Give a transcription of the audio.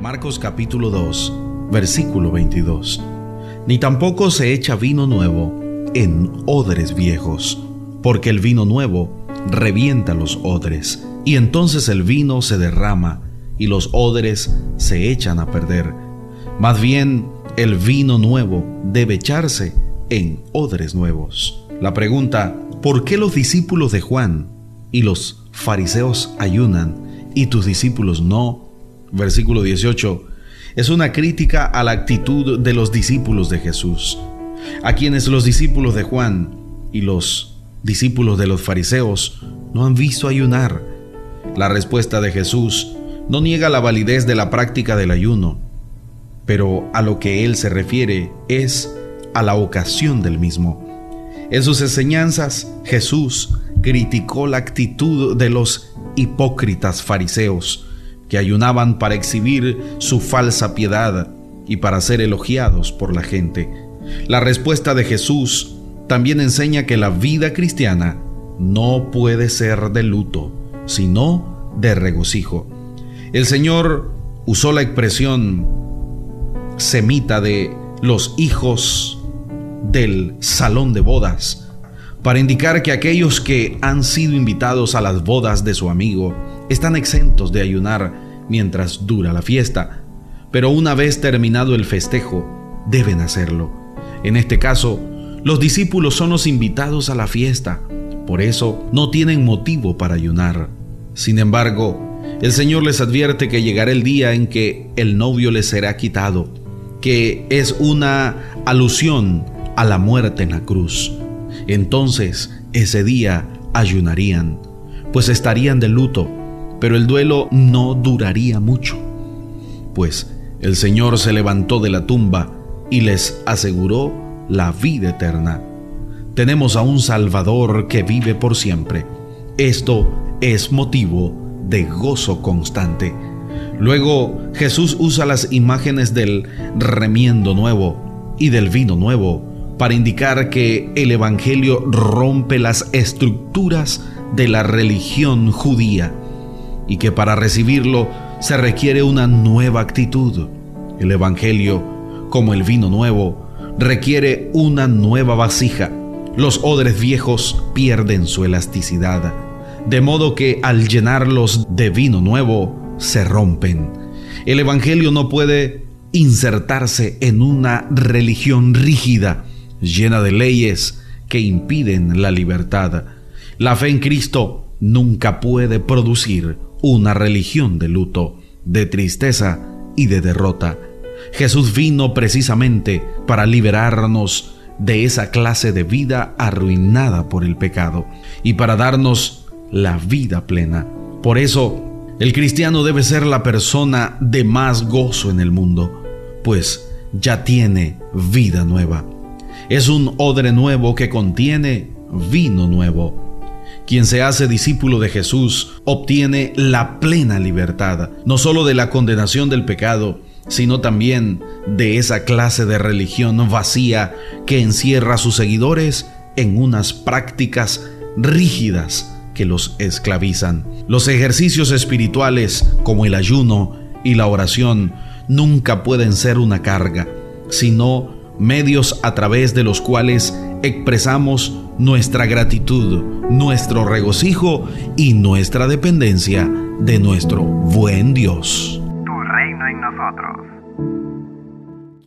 Marcos capítulo 2, versículo 22. Ni tampoco se echa vino nuevo en odres viejos, porque el vino nuevo revienta los odres, y entonces el vino se derrama y los odres se echan a perder. Más bien, el vino nuevo debe echarse en odres nuevos. La pregunta, ¿por qué los discípulos de Juan y los fariseos ayunan y tus discípulos no? Versículo 18 es una crítica a la actitud de los discípulos de Jesús, a quienes los discípulos de Juan y los discípulos de los fariseos no han visto ayunar. La respuesta de Jesús no niega la validez de la práctica del ayuno, pero a lo que él se refiere es a la ocasión del mismo. En sus enseñanzas, Jesús criticó la actitud de los hipócritas fariseos, que ayunaban para exhibir su falsa piedad y para ser elogiados por la gente. La respuesta de Jesús también enseña que la vida cristiana no puede ser de luto, sino de regocijo. El Señor usó la expresión semita de los hijos del salón de bodas para indicar que aquellos que han sido invitados a las bodas de su amigo están exentos de ayunar mientras dura la fiesta, pero una vez terminado el festejo, deben hacerlo. En este caso, los discípulos son los invitados a la fiesta, por eso no tienen motivo para ayunar. Sin embargo, el Señor les advierte que llegará el día en que el novio les será quitado, que es una alusión a la muerte en la cruz. Entonces, ese día ayunarían, pues estarían de luto, pero el duelo no duraría mucho, pues el Señor se levantó de la tumba y les aseguró la vida eterna. Tenemos a un Salvador que vive por siempre. Esto es motivo de gozo constante. Luego Jesús usa las imágenes del remiendo nuevo y del vino nuevo para indicar que el Evangelio rompe las estructuras de la religión judía y que para recibirlo se requiere una nueva actitud. El Evangelio, como el vino nuevo, requiere una nueva vasija. Los odres viejos pierden su elasticidad, de modo que al llenarlos de vino nuevo se rompen. El Evangelio no puede insertarse en una religión rígida llena de leyes que impiden la libertad. La fe en Cristo nunca puede producir una religión de luto, de tristeza y de derrota. Jesús vino precisamente para liberarnos de esa clase de vida arruinada por el pecado y para darnos la vida plena. Por eso, el cristiano debe ser la persona de más gozo en el mundo, pues ya tiene vida nueva es un odre nuevo que contiene vino nuevo. Quien se hace discípulo de Jesús obtiene la plena libertad, no solo de la condenación del pecado, sino también de esa clase de religión vacía que encierra a sus seguidores en unas prácticas rígidas que los esclavizan. Los ejercicios espirituales como el ayuno y la oración nunca pueden ser una carga, sino medios a través de los cuales expresamos nuestra gratitud, nuestro regocijo y nuestra dependencia de nuestro buen Dios.